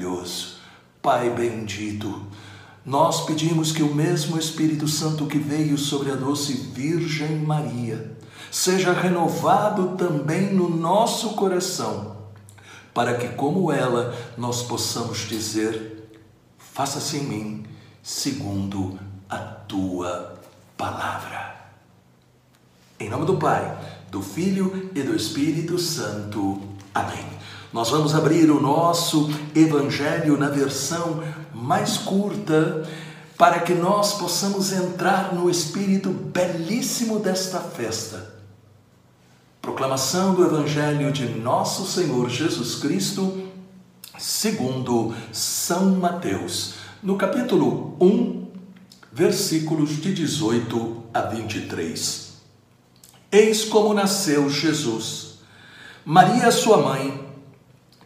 maravilhoso, Pai bendito, nós pedimos que o mesmo Espírito Santo que veio sobre a doce Virgem Maria seja renovado também no nosso coração, para que, como ela, nós possamos dizer: faça-se em mim segundo a tua palavra. Em nome do Pai, do Filho e do Espírito Santo. Amém. Nós vamos abrir o nosso Evangelho na versão mais curta, para que nós possamos entrar no espírito belíssimo desta festa. Proclamação do Evangelho de Nosso Senhor Jesus Cristo, segundo São Mateus, no capítulo 1, versículos de 18 a 23. Eis como nasceu Jesus. Maria, sua mãe,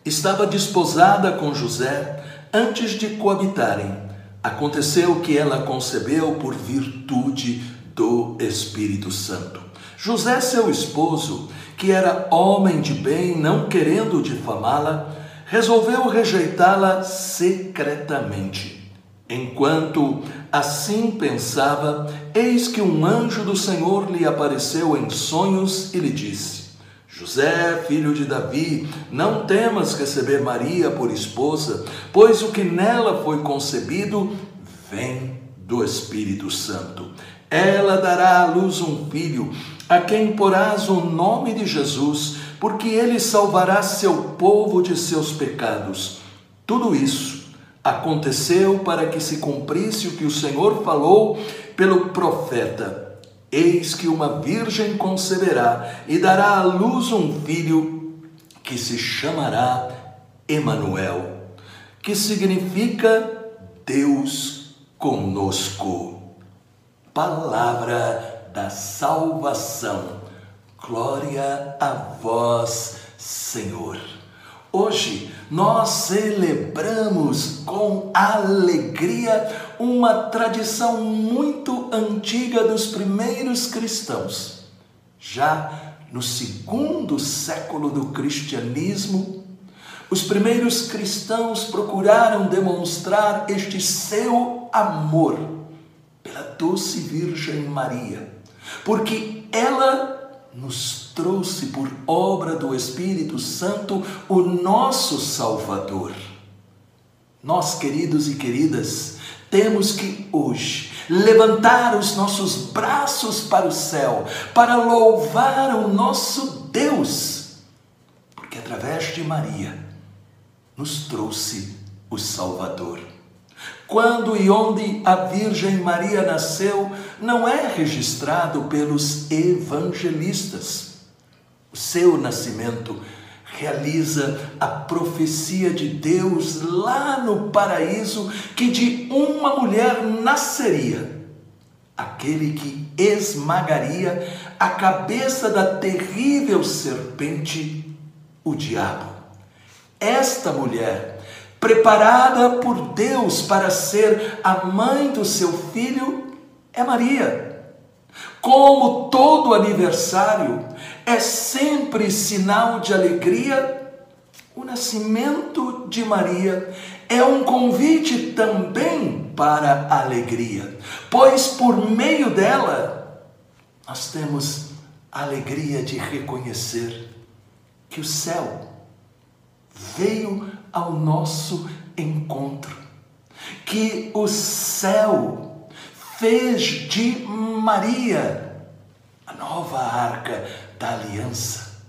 estava desposada com José antes de coabitarem. Aconteceu que ela concebeu por virtude do Espírito Santo. José, seu esposo, que era homem de bem, não querendo difamá-la, resolveu rejeitá-la secretamente. Enquanto assim pensava, eis que um anjo do Senhor lhe apareceu em sonhos e lhe disse: José, filho de Davi, não temas receber Maria por esposa, pois o que nela foi concebido vem do Espírito Santo. Ela dará à luz um filho, a quem porás o nome de Jesus, porque ele salvará seu povo de seus pecados. Tudo isso aconteceu para que se cumprisse o que o Senhor falou pelo profeta Eis que uma virgem conceberá e dará à luz um filho que se chamará Emanuel, que significa Deus conosco. Palavra da salvação. Glória a vós, Senhor. Hoje nós celebramos com alegria uma tradição muito antiga dos primeiros cristãos. Já no segundo século do cristianismo, os primeiros cristãos procuraram demonstrar este seu amor pela doce Virgem Maria, porque ela nos trouxe por obra do Espírito Santo o nosso Salvador. Nós, queridos e queridas, temos que hoje levantar os nossos braços para o céu, para louvar o nosso Deus, porque através de Maria nos trouxe o Salvador. Quando e onde a Virgem Maria nasceu não é registrado pelos evangelistas. Seu nascimento realiza a profecia de Deus lá no paraíso que de uma mulher nasceria aquele que esmagaria a cabeça da terrível serpente, o diabo. Esta mulher preparada por Deus para ser a mãe do seu filho, é Maria. Como todo aniversário é sempre sinal de alegria, o nascimento de Maria. É um convite também para a alegria, pois por meio dela nós temos a alegria de reconhecer que o céu veio ao nosso encontro, que o céu fez de Maria a nova arca da aliança,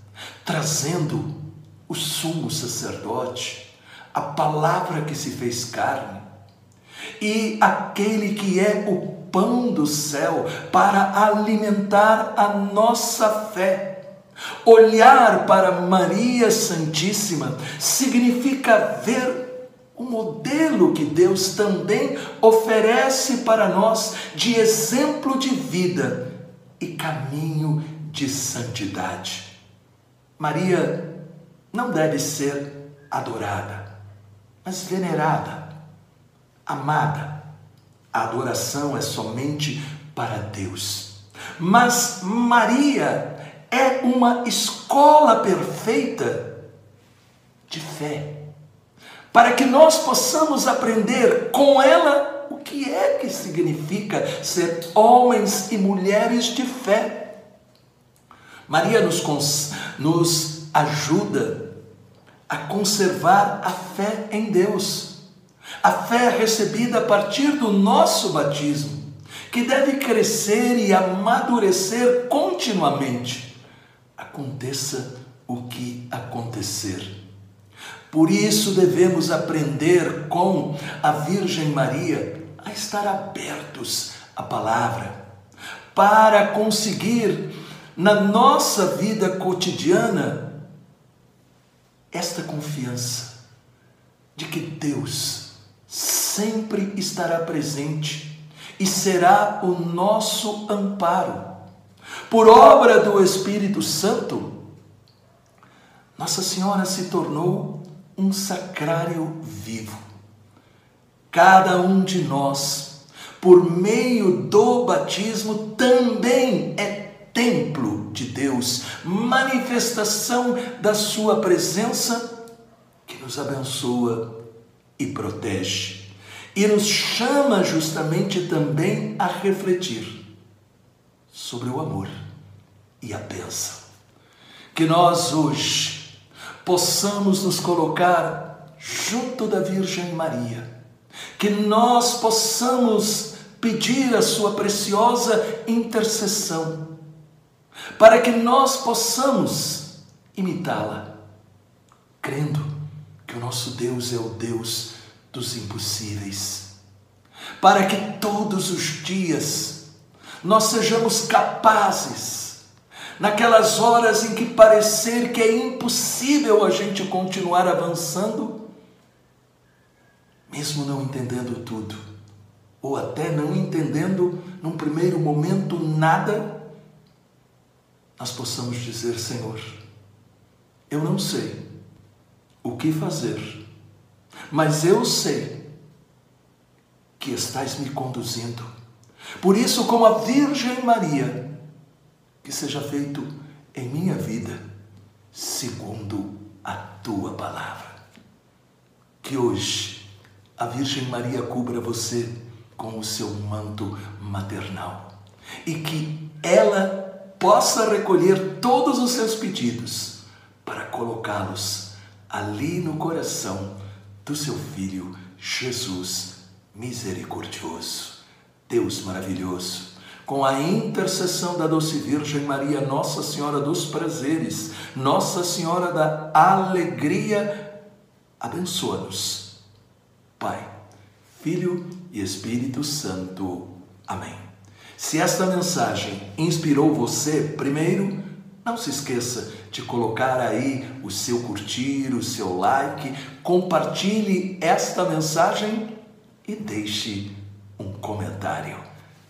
trazendo o sumo sacerdote, a palavra que se fez carne, e aquele que é o pão do céu para alimentar a nossa fé. Olhar para Maria Santíssima significa ver o modelo que Deus também oferece para nós de exemplo de vida e caminho de santidade. Maria não deve ser adorada, mas venerada, amada. A adoração é somente para Deus. Mas Maria é uma escola perfeita de fé, para que nós possamos aprender com ela o que é que significa ser homens e mulheres de fé. Maria nos, nos ajuda a conservar a fé em Deus, a fé recebida a partir do nosso batismo, que deve crescer e amadurecer continuamente, aconteça o que acontecer. Por isso devemos aprender com a Virgem Maria a estar abertos à palavra, para conseguir na nossa vida cotidiana esta confiança de que Deus sempre estará presente e será o nosso amparo. Por obra do Espírito Santo, Nossa Senhora se tornou um sacrário vivo. Cada um de nós, por meio do batismo, também é templo de Deus, manifestação da Sua presença que nos abençoa e protege e nos chama justamente também a refletir sobre o amor e a bênção. Que nós hoje possamos nos colocar junto da Virgem Maria, que nós possamos pedir a sua preciosa intercessão, para que nós possamos imitá-la, crendo que o nosso Deus é o Deus dos impossíveis, para que todos os dias nós sejamos capazes, naquelas horas em que parecer que é impossível a gente continuar avançando, mesmo não entendendo tudo, ou até não entendendo num primeiro momento nada, nós possamos dizer: Senhor, eu não sei o que fazer mas eu sei que estás me conduzindo. Por isso, como a Virgem Maria, que seja feito em minha vida segundo a tua palavra. Que hoje a Virgem Maria cubra você com o seu manto maternal e que ela possa recolher todos os seus pedidos para colocá-los ali no coração do seu Filho Jesus misericordioso, Deus maravilhoso, com a intercessão da doce Virgem Maria, Nossa Senhora dos Prazeres, Nossa Senhora da Alegria, abençoa-nos. Pai, Filho e Espírito Santo. Amém. Se esta mensagem inspirou você, primeiro, não se esqueça de colocar aí o seu curtir, o seu like, compartilhe esta mensagem e deixe um comentário.